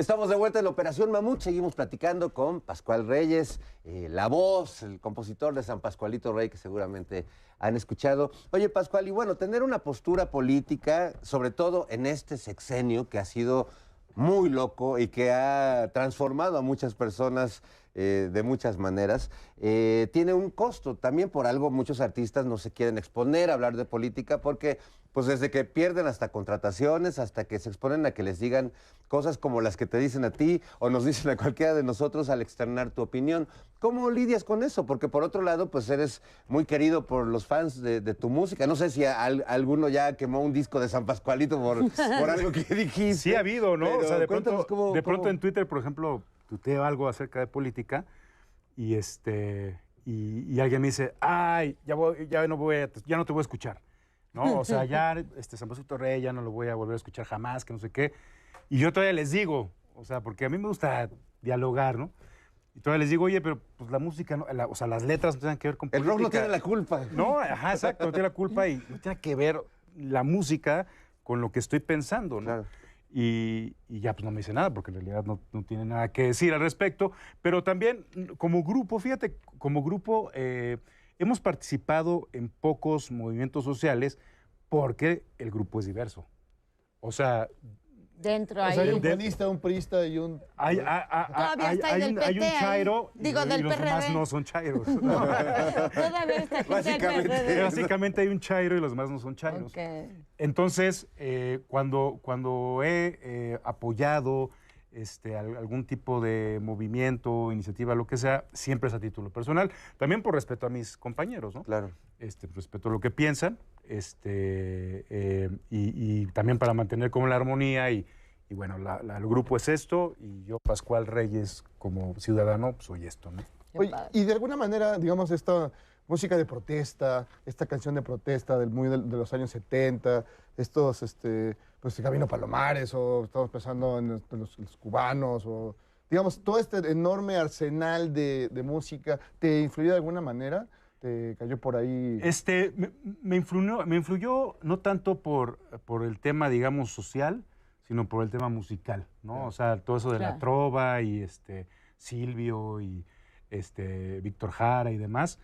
Estamos de vuelta en la Operación Mamut. Seguimos platicando con Pascual Reyes, eh, la voz, el compositor de San Pascualito Rey, que seguramente han escuchado. Oye, Pascual, y bueno, tener una postura política, sobre todo en este sexenio que ha sido muy loco y que ha transformado a muchas personas eh, de muchas maneras, eh, tiene un costo. También por algo muchos artistas no se quieren exponer a hablar de política porque pues desde que pierden hasta contrataciones, hasta que se exponen a que les digan cosas como las que te dicen a ti o nos dicen a cualquiera de nosotros al externar tu opinión. ¿Cómo lidias con eso? Porque por otro lado, pues eres muy querido por los fans de, de tu música. No sé si al- alguno ya quemó un disco de San Pascualito por, por algo que dijiste. Sí ha habido, ¿no? Pero o sea, de pronto, cómo- de pronto cómo- en Twitter, por ejemplo, tuteo algo acerca de política y este y, y alguien me dice, ay, ya, voy- ya no voy a- ya no te voy a escuchar. ¿No? O sea, ya este San Pascualito Rey ya no lo voy a volver a escuchar jamás, que no sé qué. Y yo todavía les digo, o sea, porque a mí me gusta dialogar, ¿no? Y todavía les digo, oye, pero pues la música, no- la- o sea, las letras no tienen que ver con El política. rock no tiene la culpa. No, ajá, exacto, no tiene la culpa y no tiene que ver la música con lo que estoy pensando, ¿no? Y, ya pues no me dice nada, porque en realidad no, tiene nada que decir al respecto. Pero también como grupo, fíjate, como grupo eh, hemos participado en pocos movimientos sociales porque el grupo es diverso. O sea, Dentro sea, hay un panista, un priista y un... hay, hay- hay- Todavía hay- está ahí hay del un, hay un PT ahí. chairo y- Digo, y, del los demás PRD. no son chairos. Todavía está Básicamente, básicamente hay un chairo y los demás no son chairos. Entonces, eh, cuando, cuando he eh, apoyado este, al- algún tipo de movimiento, iniciativa, lo que sea, siempre es a título personal. También por respeto a mis compañeros, ¿no? Claro. Este, respeto lo que piensan este, eh, y, y también para mantener como la armonía y, y bueno, la- la- el grupo es esto y yo, Pascual Reyes, como ciudadano, soy esto, ¿no? Oye, y de alguna manera, digamos, esta música de protesta, esta canción de protesta del muy de, los años 70, estos, este, pues, Camino Palomares, o estamos pensando en los, cubanos, o digamos, todo este enorme arsenal de, de música, ¿te influyó de alguna manera? ¿Te cayó por ahí? Este, me, me influyó, me influyó no tanto por, por el tema, digamos, social, sino por el tema musical, ¿no? O sea, todo eso de la trova y este, Silvio y este, Víctor Jara y demás.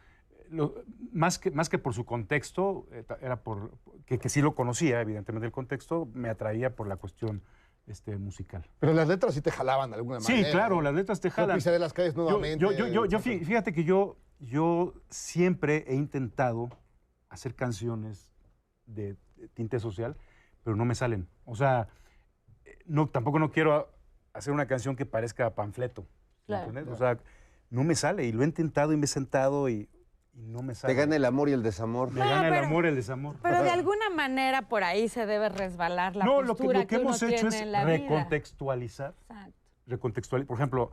Lo- más, que, más que por su contexto, eh, era por, que, que sí lo conocía, evidentemente el contexto, me atraía por la cuestión este, musical. Pero las letras sí te jalaban de alguna Sí, manera. claro, las letras te Yo jalan. pisaré las calles Yo- nuevamente. Yo, yo, yo, yo fí- fíjate que yo, yo siempre he intentado hacer canciones de tinte social, pero no me salen. O sea, eh, no, tampoco no quiero hacer una canción que parezca panfleto. ¿me Claro. entiendes? O sea, no me sale y lo he intentado y me he sentado y, y no me sale. Te gana el amor y el desamor. Me gana el amor y el desamor. Pero de alguna manera por ahí se debe resbalar la no, lo que, postura lo que hemos hecho es recontextualizar. Exacto. recontextualizar. Por ejemplo,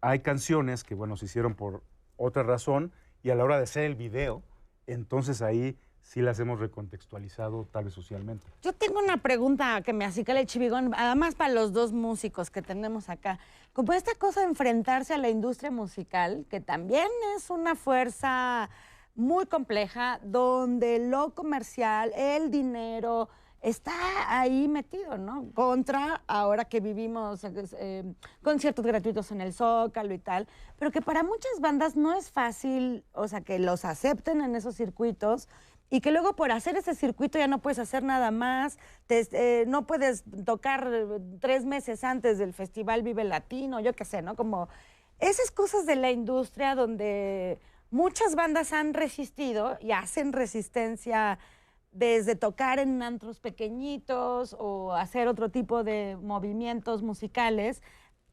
hay canciones que, bueno, se hicieron por otra razón y a la hora de hacer el video, entonces ahí sí las hemos recontextualizado tal vez socialmente. Yo tengo una pregunta que me acicala el chivigón, además para los dos músicos que tenemos acá. Como esta cosa de enfrentarse a la industria musical, que también es una fuerza muy compleja, donde lo comercial, el dinero, está ahí metido, ¿no? Contra ahora que vivimos eh, eh, conciertos gratuitos en el Zócalo y tal, pero que para muchas bandas no es fácil, o sea, que los acepten en esos circuitos y que luego por hacer ese circuito ya no puedes hacer nada más, te- eh, no puedes tocar eh, tres meses antes del Festival Vive Latino, yo qué sé, ¿no? Como esas cosas de la industria donde muchas bandas han resistido y hacen resistencia desde tocar en antros pequeñitos o hacer otro tipo de movimientos musicales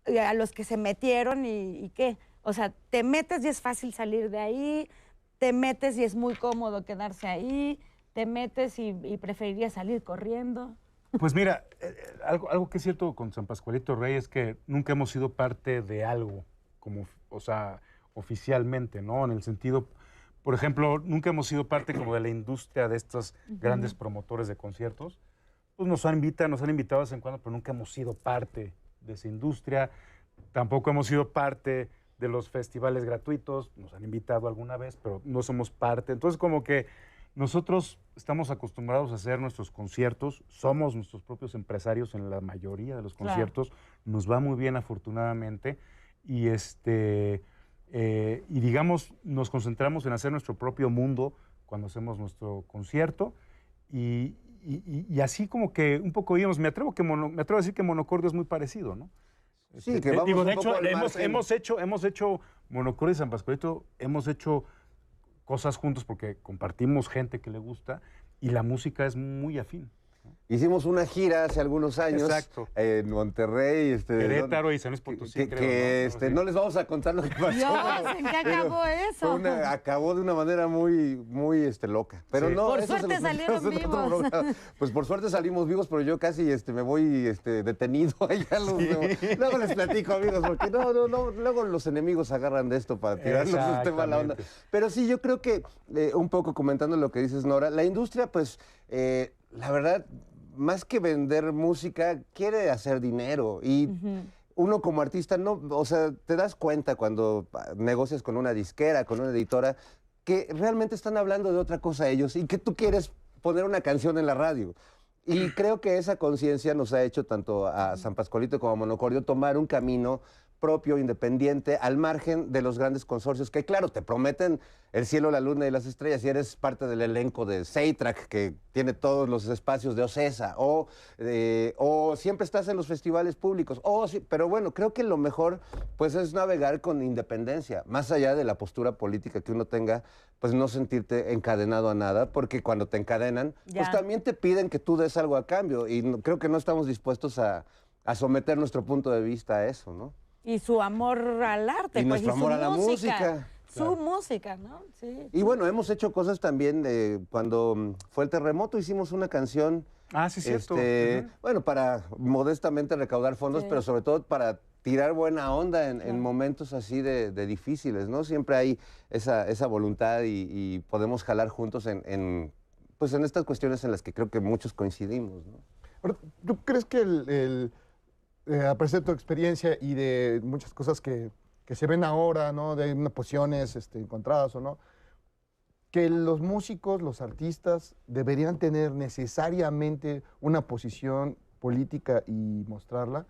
eh, a los que se metieron y, y qué. O sea, te metes y es fácil salir de ahí, te metes y es muy cómodo quedarse ahí, te metes y, y preferirías salir corriendo. Pues mira, eh, eh, algo, algo que es cierto con San Pascualito Rey es que nunca hemos sido parte de algo, como, o sea, oficialmente, ¿no? En el sentido, por ejemplo, nunca hemos sido parte como de la industria de estos grandes promotores de conciertos. Pues nos han invitado, nos han invitado de vez en cuando, pero nunca hemos sido parte de esa industria. Tampoco hemos sido parte de los festivales gratuitos. Nos han invitado alguna vez, pero no somos parte. Entonces, como que nosotros estamos acostumbrados a hacer nuestros conciertos, somos nuestros propios empresarios en la mayoría de los Claro. conciertos, nos va muy bien afortunadamente y este eh, y digamos nos concentramos en hacer nuestro propio mundo cuando hacemos nuestro concierto y, y- y- y así como que un poco íbamos, me atrevo, que mono- me atrevo a decir que Monocordio es muy parecido, ¿no? Sí, Este, que eh, vamos digo, un de poco hecho, al hemos, hecho, hemos hecho Monocordio y San Pascualito, hemos hecho cosas juntos porque compartimos gente que le gusta y la música es muy afín. Hicimos una gira hace algunos años Exacto. en Monterrey. Este, Querétaro y San Luis Potosí, que, creo, que, este, no les vamos a contar lo que pasó. Dios, ¿en qué acabó eso? una- acabó de una manera muy, muy este, loca. Pero Sí. no, Por eso se suerte los salieron vivos. programa. Pues por suerte salimos vivos, pero yo casi este, me voy este, detenido. Ahí a los- Luego les platico, amigos, porque no, no, no, luego los enemigos agarran de esto para tirarnos este mala onda. Pero sí, yo creo que eh, un poco comentando lo que dices, Nora, la industria, pues, eh, la verdad, más que vender música, quiere hacer dinero. Y uno como artista, no, o sea, te das cuenta cuando ah, negocias con una disquera, con una editora, que realmente están hablando de otra cosa ellos y que tú quieres poner una canción en la radio. Y creo que esa conciencia nos ha hecho tanto a San Pascualito como a Monocordio tomar un camino propio, independiente, al margen de los grandes consorcios que, claro, te prometen el cielo, la luna y las estrellas y eres parte del elenco de Seitrack, que tiene todos los espacios de Ocesa, o, eh, o siempre estás en los festivales públicos, o sí, pero bueno, creo que lo mejor pues es navegar con independencia, más allá de la postura política que uno tenga, pues no sentirte encadenado a nada, porque cuando te encadenan, pues también te piden que tú des algo a cambio, y no- creo que no estamos dispuestos a, a someter nuestro punto de vista a eso, ¿no? Y su amor al arte. Y pues, nuestro su amor a la música. Su Claro. música, ¿no? Sí. Y bueno, hemos hecho cosas también de cuando fue el terremoto, hicimos una canción. Ah, sí, cierto. este. Bueno, para modestamente recaudar fondos, Sí. pero sobre todo para tirar buena onda en, en momentos así de, de difíciles, ¿no? Siempre hay esa, esa voluntad y, y podemos jalar juntos en, en, pues en estas cuestiones en las que creo que muchos coincidimos, ¿no? Ahora, ¿Tú crees que el, el, eh, tu experiencia y de muchas cosas que, que se ven ahora, ¿no? De unas posiciones este, encontradas o no, que los músicos, los artistas, deberían tener necesariamente una posición política y mostrarla?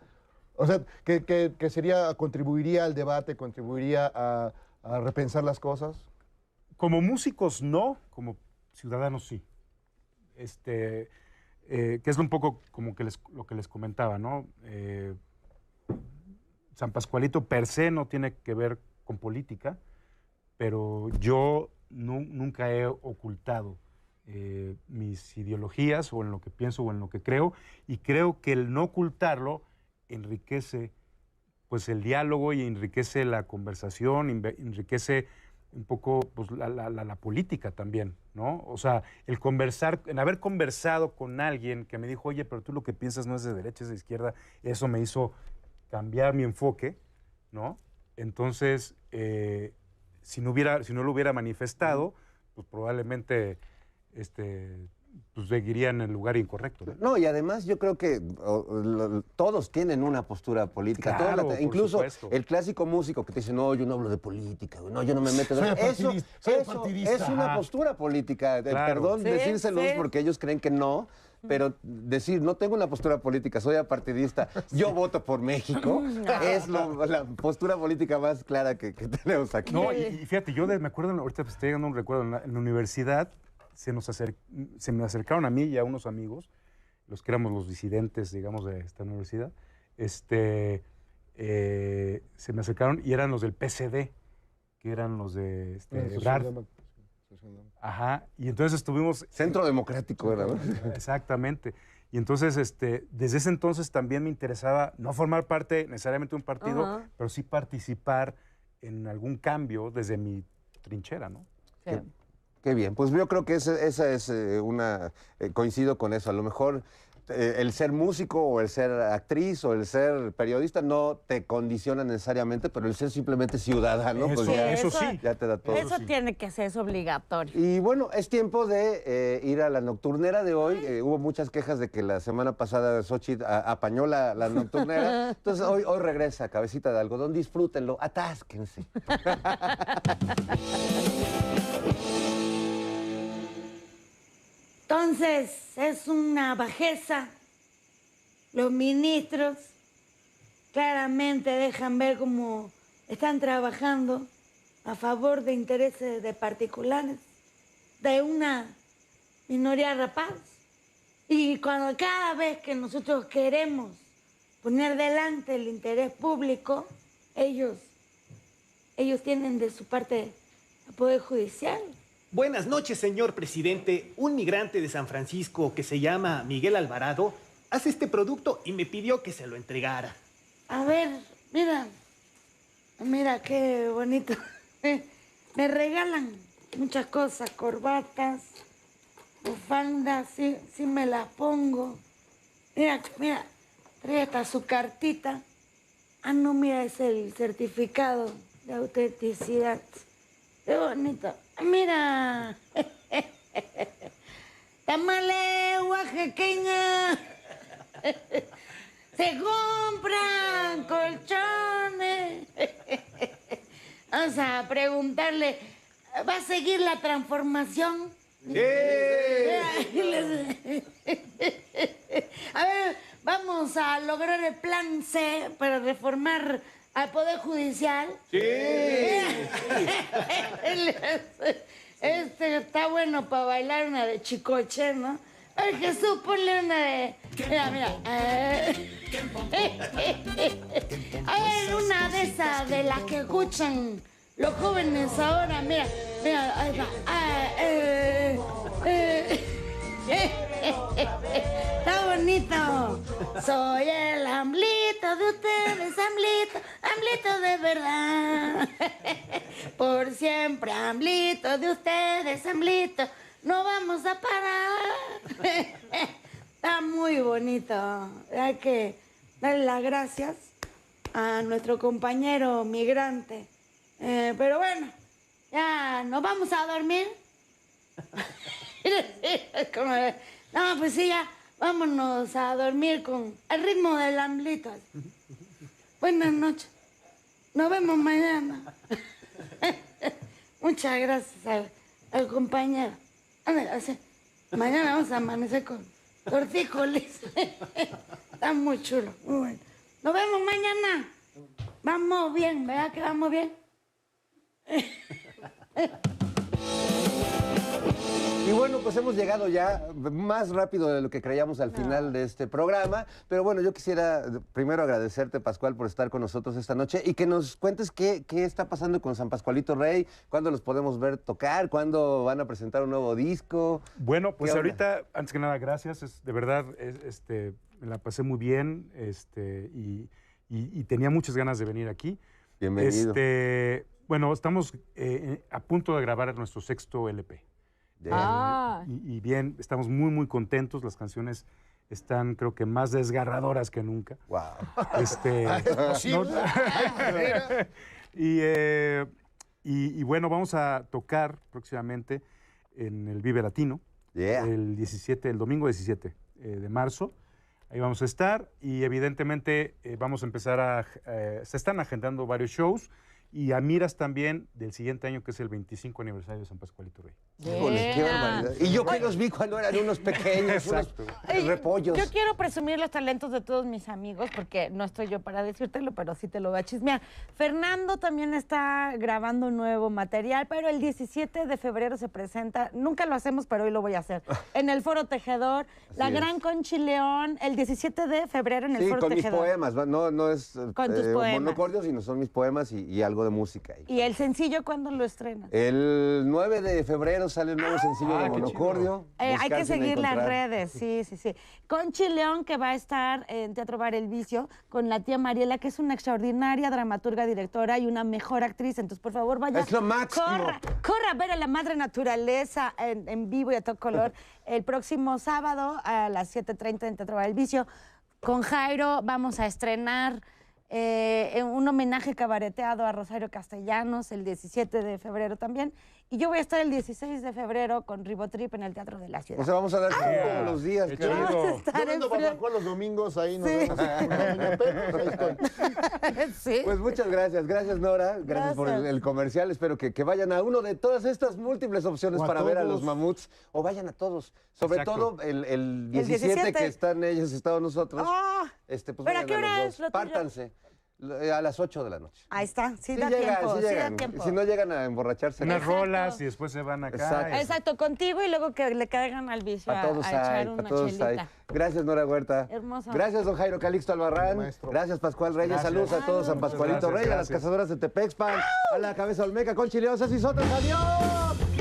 O sea, que, que- que sería, contribuiría al debate, contribuiría a, a repensar las cosas. Como músicos no, como ciudadanos sí. Este, eh, que es un poco como que les- lo que les comentaba, ¿no? Eh, San Pascualito per se no tiene que ver con política, pero yo nu- nunca he ocultado eh, mis ideologías o en lo que pienso o en lo que creo, y creo que el no ocultarlo enriquece pues el diálogo y enriquece la conversación, enriquece un poco pues, la, la- la- la política también, ¿no? O sea, el conversar, en haber conversado con alguien que me dijo, oye, pero tú lo que piensas no es de derecha, es de izquierda, eso me hizo cambiar mi enfoque, ¿no? Entonces, eh, si, no hubiera, si no lo hubiera manifestado, pues probablemente este, pues, seguiría en el lugar incorrecto. ¿no? No, y además yo creo que o, lo- todos tienen una postura política. la incluso supuesto. el clásico músico que te dice, no, yo no hablo de política, no, yo no me meto en Soy eso. Eso, partidista, soy eso partidista. es una postura política. Eh, Claro. Perdón Sí, decírselos sí. porque ellos creen que no. Pero decir, no tengo una postura política, soy apartidista, yo voto por México, es lo- la postura política más clara que, que tenemos aquí. No, y, y fíjate, yo de- me acuerdo, ahorita pues, estoy llegando a un recuerdo, en la, en la universidad se, nos acer- se me acercaron a mí y a unos amigos, los que éramos los disidentes, digamos, de esta universidad, este, eh, se me acercaron y eran los del PCD, que eran los de este, Ebrard. Ajá, y entonces estuvimos... Centro Democrático era, ¿no? Exactamente. Y entonces, este, desde ese entonces también me interesaba no formar parte necesariamente de un partido, Ajá. pero sí participar en algún cambio desde mi trinchera, ¿no? Sí. Qué bien, pues yo creo que esa es eh, una, eh, coincido con eso, a lo mejor eh, el ser músico o el ser actriz o el ser periodista no te condiciona necesariamente, pero el ser simplemente ciudadano, pues Eso, ya, eso eso- sí. ya te da todo. Eso tiene que ser, es obligatorio. Y bueno, es tiempo de eh, ir a la nocturnera de hoy. Eh, hubo muchas quejas de que la semana pasada Xochitl a- apañó la, la nocturnera. Entonces hoy, hoy regresa, cabecita de algodón. Disfrútenlo, atásquense. Entonces, es una bajeza. Los ministros claramente dejan ver cómo están trabajando a favor de intereses de particulares, de una minoría rapaz. Y cuando cada vez que nosotros queremos poner delante el interés público, ellos, ellos tienen de su parte el Poder Judicial. Buenas noches, señor presidente. Un migrante de San Francisco que se llama Miguel Alvarado hace este producto y me pidió que se lo entregara. A ver, mira, mira qué bonito. Me regalan muchas cosas, corbatas, bufandas, sí, sí me las pongo. Mira, mira, trae su cartita. Ah, no, mira, es el certificado de autenticidad. Qué bonito. Mira. Tamale oaxaqueña. Se compran colchones. Vamos a preguntarle, ¿va a seguir la transformación? A ver, vamos a lograr el plan C para reformar al Poder Judicial. Sí. Este está bueno para bailar una de chicoche, ¿no? Ay, Jesús, ponle una de... Mira, mira. eh. Ver, una de esas de las que escuchan los jóvenes ahora. Mira, mira, ahí va. Está bonito. Soy el amblito de ustedes, amblito, amblito de verdad. Por siempre, amblito de ustedes, amblito. No vamos a parar. Está muy bonito. Hay que darle las gracias a nuestro compañero migrante. Eh, pero bueno, ya nos vamos a dormir. Como de, no, pues sí, ya vámonos a dormir con el ritmo del amblito. Buenas noches. Nos vemos mañana. Muchas gracias al, compañero. Mañana vamos a amanecer con tortícolis. Está muy chulo, muy bueno. Nos vemos mañana. Vamos bien, ¿verdad que vamos bien? Y bueno, pues hemos llegado ya más rápido de lo que creíamos al final de este programa. Pero bueno, yo quisiera primero agradecerte, Pascual, por estar con nosotros esta noche y que nos cuentes qué, qué está pasando con San Pascualito Rey, cuándo los podemos ver tocar, cuándo van a presentar un nuevo disco. Bueno, pues ahorita, antes que nada, gracias. Es, de verdad, es- este, me la pasé muy bien este, y, y- y tenía muchas ganas de venir aquí. Bienvenido. Este, bueno, estamos eh, a punto de grabar nuestro sexto LP. Ya. Ah. Y, y bien, estamos muy, muy contentos. Las canciones están, creo que, más desgarradoras que nunca. Wow. Este, ¿Es posible? no- Ay, manera. y, eh, y- y bueno, vamos a tocar próximamente en el Vive Latino, Yeah. el 17, el domingo 17 eh, de marzo. Ahí vamos a estar y evidentemente eh, vamos a empezar a... se están agendando varios shows y a miras también del siguiente año que es el 25 aniversario de San Pascualito Rey. Qué barbaridad. Y yo que los vi cuando eran unos pequeños, unos Exacto. Repollos. Yo quiero presumir los talentos de todos mis amigos, porque no estoy yo para decírtelo, pero sí te lo voy a chismear. Fernando también está grabando nuevo material, pero el 17 de febrero se presenta, nunca lo hacemos, pero hoy lo voy a hacer, en el Foro Tejedor, La es. Gran Conchi León, el 17 de febrero en el Sí, Foro con mis Tejedor. poemas, no, no es eh, Con tus poemas. monocordio, sino son mis poemas y, y algo de música. ahí. ¿Y el sencillo cuándo lo estrenas? El 9 de febrero sale el nuevo sencillo Ah, de qué chido. Monocordio. Eh, hay que seguir las redes, sí, sí, sí. Conchi León, que va a estar en Teatro Bar El Vicio, con la tía Mariela, que es una extraordinaria dramaturga, directora y una mejor actriz. Entonces, por favor, vaya. Es lo máximo. Corra, corra a ver a la madre naturaleza en, en vivo y a todo color el próximo sábado a las 7.30 en Teatro Bar El Vicio. Con Jairo vamos a estrenar eh, un homenaje cabareteado a Rosario Castellanos el 17 de febrero también. Y yo voy a estar el 16 de febrero con Ribotrip en el Teatro de la Ciudad. O sea, vamos a dar todos los días. Qué. Vamos a estar Yo en vendo barbacoa los domingos, ahí nos Sí. vemos. Pepe, ahí. Sí. Pues muchas gracias, gracias Nora, gracias, por el, comercial. Espero que, que vayan a uno de todas estas múltiples opciones O a para ver a los mamuts o vayan a todos. Sobre Exacto. todo el, el El 17, 17. que están ellos, estado nosotros. Ah, este, pues ¿pero a qué hora los es dos. lo? Pártanse a las 8 de la noche. ahí está, sí, Sí da llegan, tiempo, sí sí, da llegan. tiempo. Si no llegan a emborracharse. Unas Exacto. rolas y después se van acá. Exacto. y- Exacto, contigo y luego que le caigan al vicio Para a, todos a echar una todos hay. chelita. Gracias, Nora Huerta. Hermoso. Gracias, don Jairo Calixto Albarrán. Maestro. Gracias, Pascual Reyes. Gracias. Saludos a todos, San Pascualito gracias, Reyes, a las cazadoras de Tepexpan, a la cabeza Olmeca con chileosas y sotas. ¡Adiós!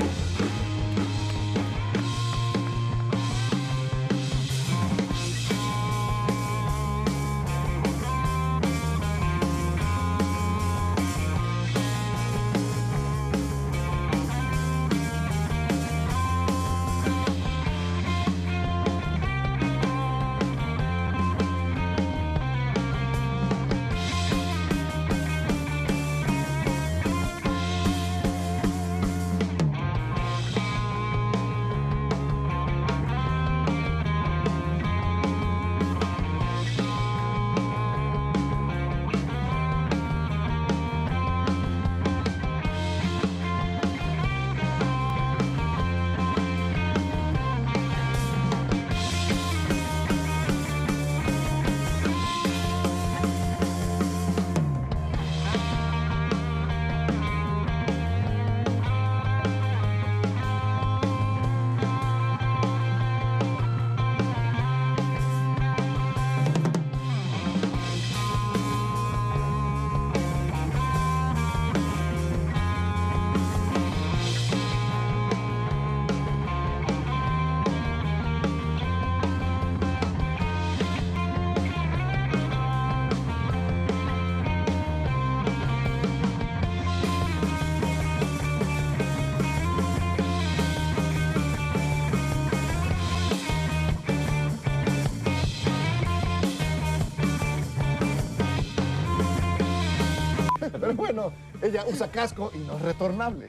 Bueno, ella usa casco y no es retornable.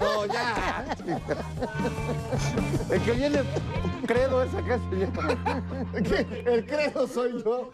No, ya. El que viene credo es acá, señor. ¿Qué? El credo soy yo.